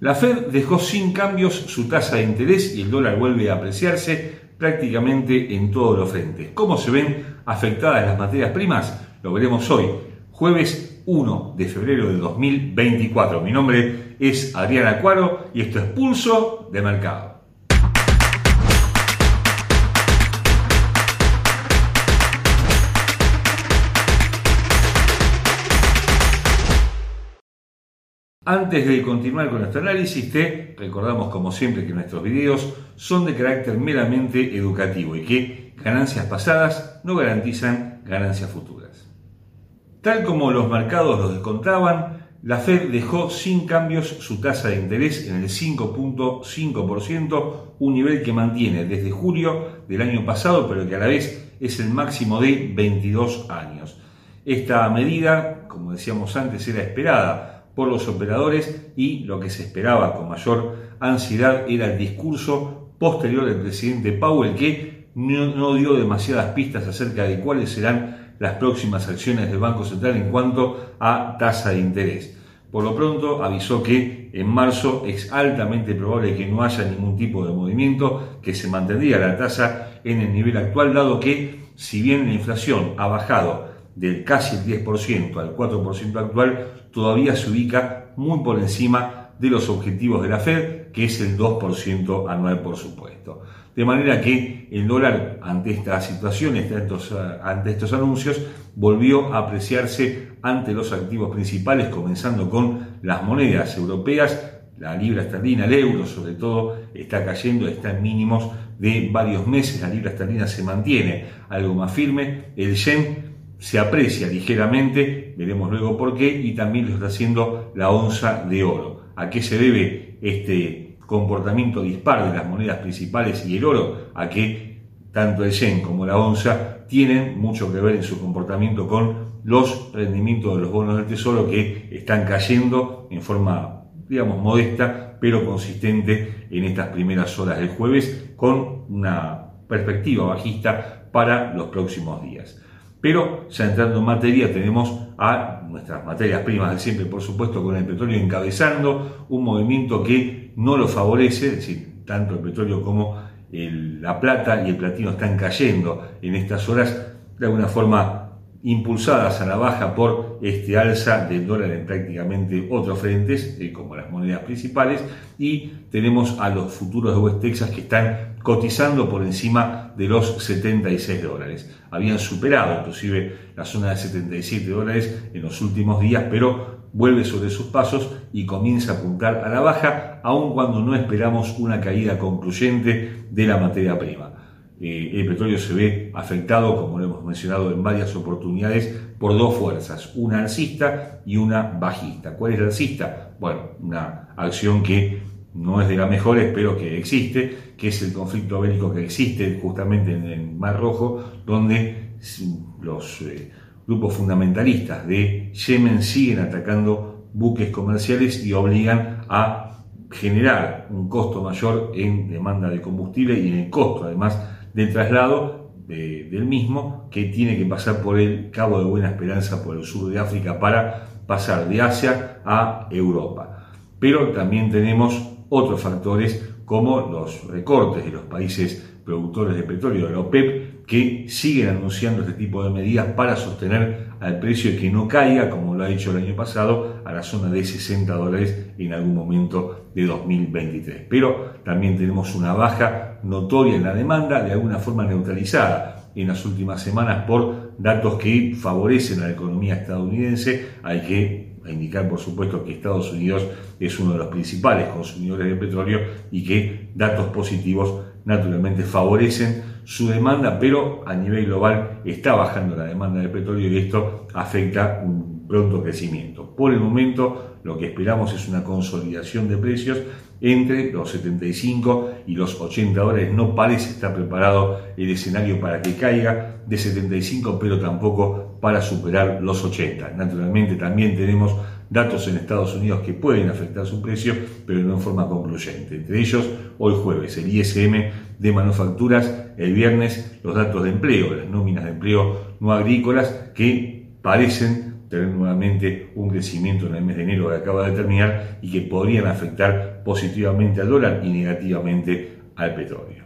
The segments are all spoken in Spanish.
La Fed dejó sin cambios su tasa de interés y el dólar vuelve a apreciarse prácticamente en todos los frentes. ¿Cómo se ven afectadas las materias primas? Lo veremos hoy, jueves 1 de febrero de 2024. Mi nombre es Adrián Acuaro y esto es Pulso de Mercado. Antes de continuar con nuestro análisis, te recordamos como siempre que nuestros videos son de carácter meramente educativo y que ganancias pasadas no garantizan ganancias futuras. Tal como los mercados lo descontaban, la Fed dejó sin cambios su tasa de interés en el 5.5%, un nivel que mantiene desde julio del año pasado, pero que a la vez es el máximo de 22 años. Esta medida, como decíamos antes, era esperada por los operadores y lo que se esperaba con mayor ansiedad era el discurso posterior del presidente Powell que no, dio demasiadas pistas acerca de cuáles serán las próximas acciones del Banco Central en cuanto a tasa de interés. Por lo pronto avisó que en marzo es altamente probable que no haya ningún tipo de movimiento, que se mantendría la tasa en el nivel actual, dado que si bien la inflación ha bajado del casi el 10% al 4% actual, todavía se ubica muy por encima de los objetivos de la Fed, que es el 2% anual, por supuesto. De manera que el dólar, ante esta situación, ante estos anuncios, volvió a apreciarse ante los activos principales, comenzando con las monedas europeas. La libra esterlina, el euro sobre todo, está cayendo, está en mínimos de varios meses. La libra esterlina se mantiene algo más firme. El yen se aprecia ligeramente, veremos luego por qué, y también lo está haciendo la onza de oro. ¿A qué se debe este comportamiento dispar de las monedas principales y el oro? A que tanto el yen como la onza tienen mucho que ver en su comportamiento con los rendimientos de los bonos del tesoro que están cayendo en forma, digamos, modesta, pero consistente en estas primeras horas del jueves, con una perspectiva bajista para los próximos días. Pero ya entrando en materia tenemos a nuestras materias primas de siempre, por supuesto, con el petróleo encabezando un movimiento que no lo favorece, es decir, tanto el petróleo como la plata y el platino están cayendo en estas horas de alguna forma impulsadas a la baja por este alza del dólar en prácticamente otros frentes, eh, como las monedas principales, y tenemos a los futuros de West Texas que están cotizando por encima de los 76 dólares. Habían superado inclusive la zona de 77 dólares en los últimos días, pero vuelve sobre sus pasos y comienza a apuntar a la baja, aun cuando no esperamos una caída concluyente de la materia prima. Eh, el petróleo se ve afectado, como lo hemos mencionado en varias oportunidades, por dos fuerzas, una alcista y una bajista. ¿Cuál es la alcista? Bueno, una acción que no es de las mejores, pero que existe, que es el conflicto bélico que existe justamente en el Mar Rojo, donde los eh, grupos fundamentalistas de Yemen siguen atacando buques comerciales y obligan a generar un costo mayor en demanda de combustible y en el costo además del traslado del mismo que tiene que pasar por el Cabo de Buena Esperanza, por el sur de África, para pasar de Asia a Europa. Pero también tenemos otros factores como los recortes de los países productores de petróleo de la OPEP que siguen anunciando este tipo de medidas para sostener al precio que no caiga, como lo ha hecho el año pasado, a la zona de 60 dólares en algún momento de 2023. Pero también tenemos una baja notoria en la demanda, de alguna forma neutralizada en las últimas semanas por datos que favorecen a la economía estadounidense. Hay que indicar, por supuesto, que Estados Unidos es uno de los principales consumidores de petróleo y que datos positivos naturalmente favorecen su demanda, pero a nivel global está bajando la demanda de petróleo y esto afecta un pronto crecimiento. Por el momento, lo que esperamos es una consolidación de precios entre los 75 y los 80 dólares. No parece estar preparado el escenario para que caiga de 75, pero tampoco para superar los 80. Naturalmente también tenemos datos en Estados Unidos que pueden afectar su precio, pero no en forma concluyente. Entre ellos, hoy jueves, el ISM de manufacturas, el viernes, los datos de empleo, las nóminas de empleo no agrícolas, que parecen tener nuevamente un crecimiento en el mes de enero que acaba de terminar y que podrían afectar positivamente al dólar y negativamente al petróleo.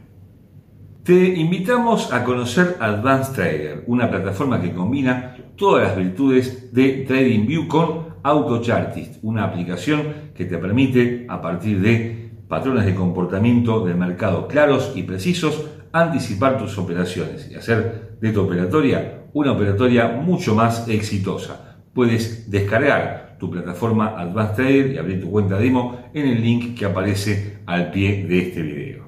Te invitamos a conocer Advanced Trader, una plataforma que combina todas las virtudes de TradingView con AutoChartist, una aplicación que te permite, a partir de patrones de comportamiento del mercado claros y precisos, anticipar tus operaciones y hacer de tu operatoria una operatoria mucho más exitosa. Puedes descargar tu plataforma Advanced Trader y abrir tu cuenta demo en el link que aparece al pie de este video.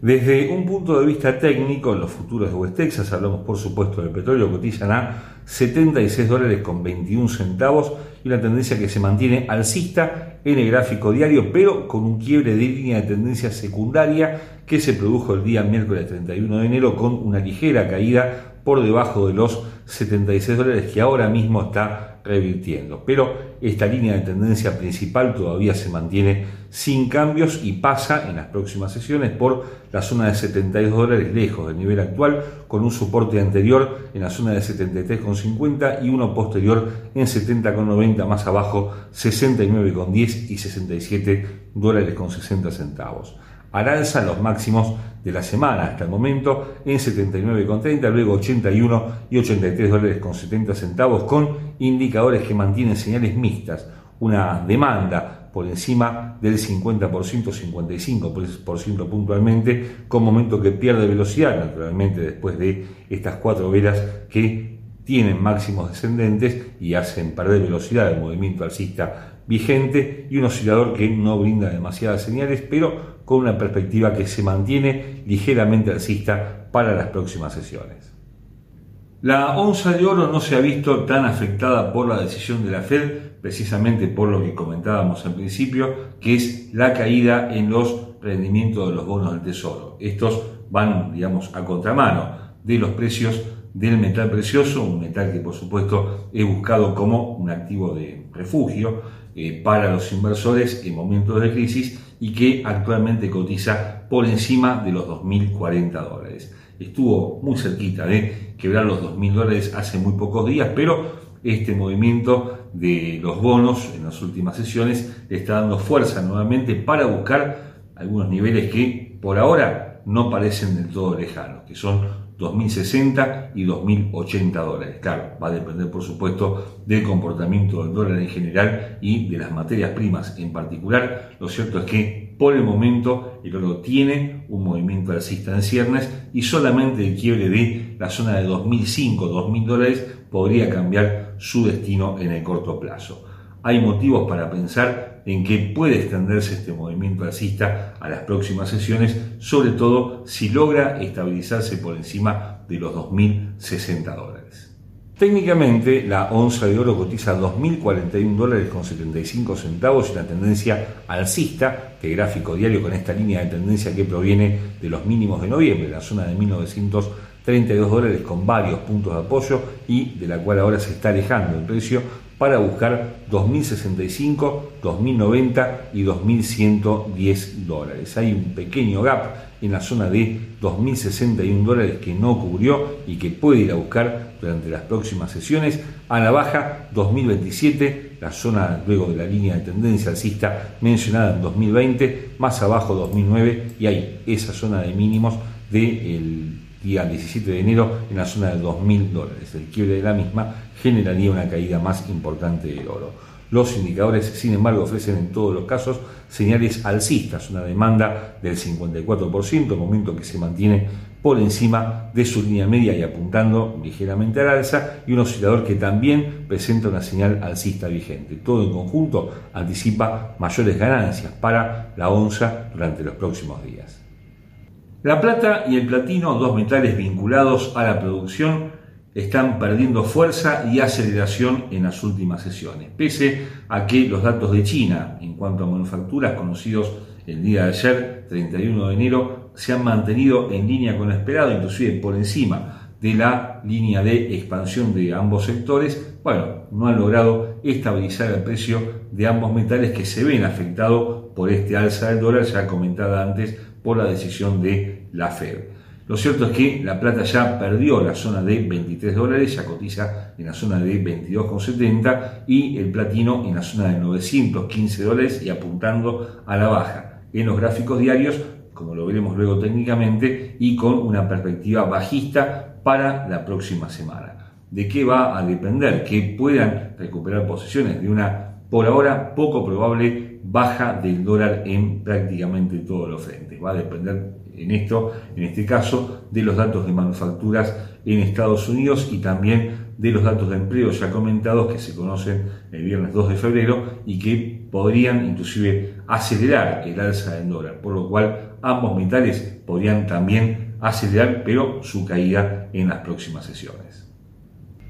Desde un punto de vista técnico, en los futuros de West Texas, hablamos por supuesto del petróleo, cotizan a 76 dólares con 21 centavos y una tendencia que se mantiene alcista en el gráfico diario, pero con un quiebre de línea de tendencia secundaria que se produjo el día miércoles 31 de enero con una ligera caída por debajo de los 76 dólares que ahora mismo está revirtiendo. Pero esta línea de tendencia principal todavía se mantiene sin cambios y pasa en las próximas sesiones por la zona de 72 dólares lejos del nivel actual, con un soporte anterior en la zona de 73,50 y uno posterior en 70,90 más abajo 69,10 y 67 dólares con 60 centavos al alza los máximos de la semana hasta el momento en 79,30, luego 81 y 83 dólares con 70 centavos con indicadores que mantienen señales mixtas, una demanda por encima del 50%, 55% puntualmente, con momento que pierde velocidad, naturalmente después de estas cuatro velas que tienen máximos descendentes y hacen perder velocidad del movimiento alcista vigente y un oscilador que no brinda demasiadas señales, pero con una perspectiva que se mantiene ligeramente alcista para las próximas sesiones. La onza de oro no se ha visto tan afectada por la decisión de la Fed, precisamente por lo que comentábamos al principio, que es la caída en los rendimientos de los bonos del tesoro. Estos van, digamos, a contramano de los precios del metal precioso, un metal que por supuesto he buscado como un activo de refugio eh, para los inversores en momentos de crisis y que actualmente cotiza por encima de los 2.040 dólares. Estuvo muy cerquita de quebrar los 2.000 dólares hace muy pocos días, pero este movimiento de los bonos en las últimas sesiones está dando fuerza nuevamente para buscar algunos niveles que por no parecen del todo lejanos, que son 2.060 y 2.080 dólares. Claro, va a depender por supuesto del comportamiento del dólar en general y de las materias primas en particular. Lo cierto es que por el momento el oro tiene un movimiento alcista en ciernes y solamente el quiebre de la zona de 2.005, 2.000 dólares podría cambiar su destino en el corto plazo. Hay motivos para pensar en que puede extenderse este movimiento alcista a las próximas sesiones, sobre todo si logra estabilizarse por encima de los 2.060 dólares. Técnicamente, la onza de oro cotiza 2.041 dólares con 75 centavos y la tendencia alcista de gráfico diario con esta línea de tendencia que proviene de los mínimos de noviembre, la zona de 1932 dólares con varios puntos de apoyo y de la cual ahora se está alejando el precio para buscar 2.065, 2.090 y 2.110 dólares. Hay un pequeño gap en la zona de 2.061 dólares que no cubrió y que puede ir a buscar durante las próximas sesiones. A la baja 2027, la zona luego de la línea de tendencia alcista mencionada en 2020, más abajo 2009 y hay esa zona de mínimos del día 17 de enero en la zona de 2.000 dólares. El quiebre de la misma generaría una caída más importante del oro. Los indicadores, sin embargo, ofrecen en todos los casos señales alcistas, una demanda del 54%, momento que se mantiene por encima de su línea media y apuntando ligeramente al alza, y un oscilador que también presenta una señal alcista vigente. Todo en conjunto anticipa mayores ganancias para la onza durante los próximos días. La plata y el platino, dos metales vinculados a la producción, están perdiendo fuerza y aceleración en las últimas sesiones, pese a que los datos de China en cuanto a manufacturas conocidos el día de ayer, 31 de enero, se han mantenido en línea con lo esperado, inclusive por encima de la línea de expansión de ambos sectores, bueno, no han logrado estabilizar el precio de ambos metales que se ven afectados por este alza del dólar ya comentada antes por la decisión de la Fed. Lo cierto es que la plata ya perdió la zona de 23 dólares, ya cotiza en la zona de 22,70 y el platino en la zona de 915 dólares y apuntando a la baja. En los gráficos diarios, como lo veremos luego técnicamente, y con una perspectiva bajista para la próxima semana. ¿De qué va a depender? Que puedan recuperar posiciones de una, por ahora, poco probable baja del dólar en prácticamente todos los frentes. Va a depender en esto, en este caso, de los datos de manufacturas en Estados Unidos y también de los datos de empleo ya comentados que se conocen el viernes 2 de febrero y que podrían inclusive acelerar el alza del dólar, por lo cual ambos metales podrían también acelerar, pero su caída en las próximas sesiones.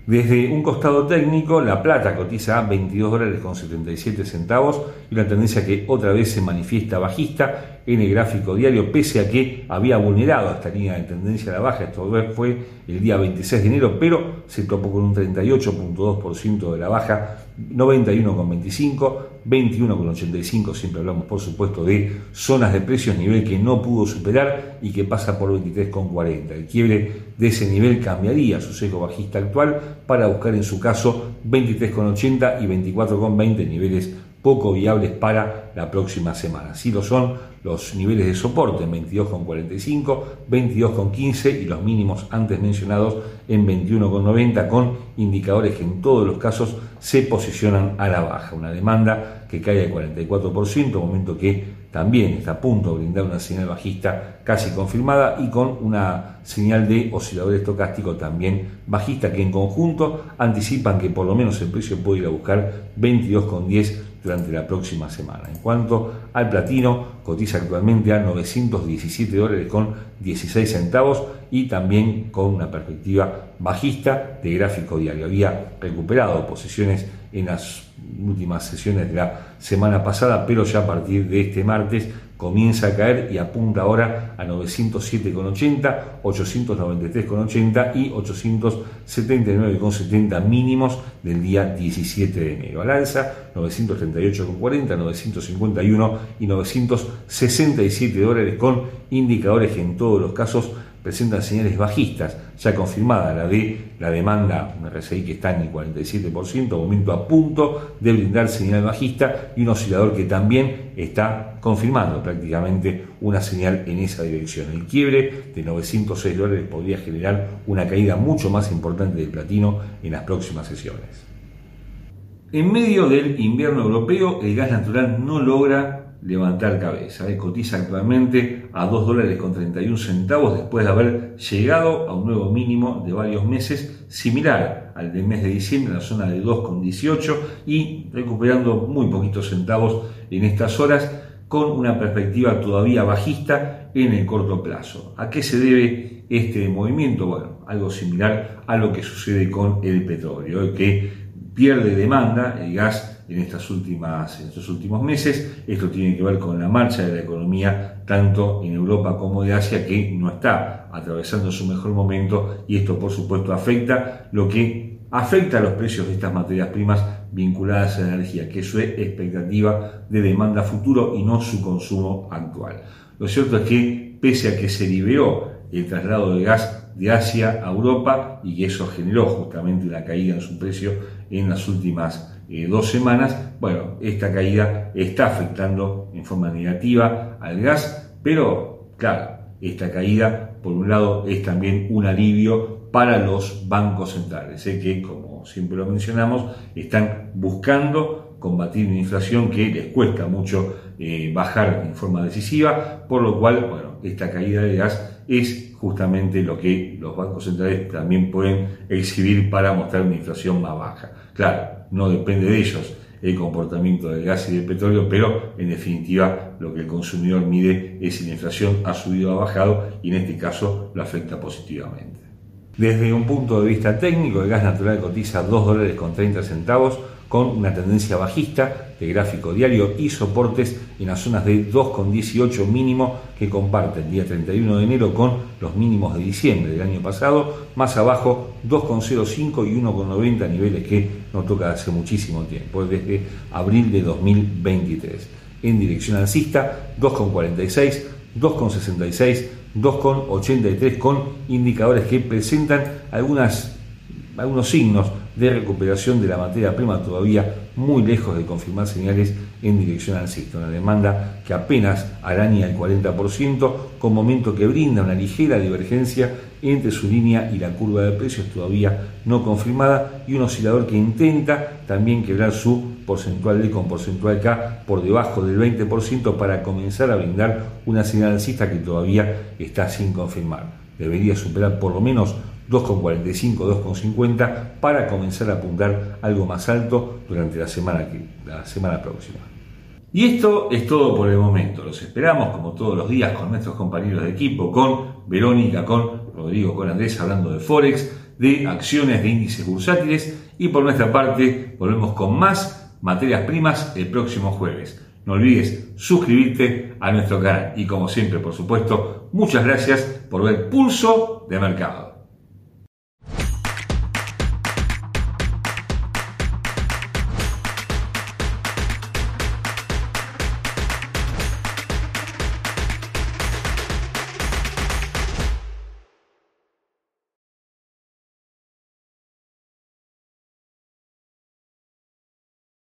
Desde un costado técnico, la plata cotiza a 22 dólares con 77 centavos y una tendencia que otra vez se manifiesta bajista en el gráfico diario, pese a que había vulnerado esta línea de tendencia a la baja. Esto fue el día 26 de enero, pero se topó con un 38.2% de la baja 91,25, 21,85, siempre hablamos por supuesto de zonas de precios, nivel que no pudo superar y que pasa por 23,40. El quiebre de ese nivel cambiaría su seco bajista actual para buscar en su caso 23,80 y 24,20 niveles poco viables para la próxima semana. Si lo son los niveles de soporte en 22,45, 22,15 y los mínimos antes mencionados en 21,90 con indicadores que en todos los casos se posicionan a la baja. Una demanda que cae al 44%, momento que también está a punto de brindar una señal bajista casi confirmada y con una señal de oscilador estocástico también bajista que en conjunto anticipan que por lo menos el precio puede ir a buscar 22,10 durante la próxima semana. En cuanto al platino, cotiza actualmente a 917 dólares con 16 centavos y también con una perspectiva bajista de gráfico diario. Había recuperado posiciones en las últimas sesiones de la semana pasada, pero ya a partir de este martes comienza a caer y apunta ahora a 907,80, 893,80 y 879,70 mínimos del día 17 de enero. Al alza, 938,40, 951 y 967 dólares con indicadores que en todos los casos presentan señales bajistas, ya confirmada la de la demanda, un RSI que está en el 47%, momento a punto de brindar señal bajista y un oscilador que también está confirmando prácticamente una señal en esa dirección. El quiebre de 906 dólares podría generar una caída mucho más importante del platino en las próximas sesiones. En medio del invierno europeo, el gas natural no logra levantar cabeza. ¿eh? Cotiza actualmente a 2 dólares con 31 centavos después de haber llegado a un nuevo mínimo de varios meses similar al del mes de diciembre en la zona de 2,18 y recuperando muy poquitos centavos en estas horas con una perspectiva todavía bajista en el corto plazo. ¿A qué se debe este movimiento? Bueno, algo similar a lo que sucede con el petróleo, que pierde demanda, el gas en, estas últimas, estos últimos meses. Esto tiene que ver con la marcha de la economía tanto en Europa como de Asia que no está atravesando su mejor momento y esto por supuesto afecta lo que afecta a los precios de estas materias primas vinculadas a la energía, que es su expectativa de demanda futuro y no su consumo actual. Lo cierto es que pese a que se liberó el traslado de gas de Asia a Europa y que eso generó justamente una caída en su precio en las últimas eh, dos semanas, bueno, esta caída está afectando en forma negativa al gas, pero claro, esta caída, por un lado, es también un alivio para los bancos centrales, ¿eh? que, como siempre lo mencionamos, están buscando combatir una inflación que les cuesta mucho eh, bajar en forma decisiva, por lo cual, bueno, esta caída de gas es justamente lo que los bancos centrales también pueden exhibir para mostrar una inflación más baja. Claro, no depende de ellos el comportamiento del gas y del petróleo, pero en definitiva lo que el consumidor mide es si la inflación ha subido o ha bajado y en este caso lo afecta positivamente. Desde un punto de vista técnico, el gas natural cotiza 2 dólares con 30 centavos con una tendencia bajista de gráfico diario y soportes en las zonas de 2,18 mínimo que comparte el día 31 de enero con los mínimos de diciembre del año pasado, más abajo 2,05 y 1,90 niveles que no toca hace muchísimo tiempo, desde abril de 2023. En dirección alcista 2,46, 2,66, 2,83 con indicadores que presentan algunas, algunos signos de recuperación de la materia prima todavía muy lejos de confirmar señales en dirección alcista. Una demanda que apenas araña el 40%, con momento que brinda una ligera divergencia entre su línea y la curva de precios todavía no confirmada y un oscilador que intenta también quebrar su porcentual D con porcentual K por debajo del 20% para comenzar a brindar una señal alcista que todavía está sin confirmar. Debería superar por lo menos 2,45, 2,50 para comenzar a apuntar algo más alto durante la semana, que, la semana próxima. Y esto es todo por el momento. Los esperamos como todos los días con nuestros compañeros de equipo, con Verónica, con Rodrigo, con Andrés hablando de Forex, de acciones de índices bursátiles y por nuestra parte volvemos con más materias primas el próximo jueves. No olvides suscribirte a nuestro canal y como siempre, por supuesto, muchas gracias por ver Pulso de Mercado.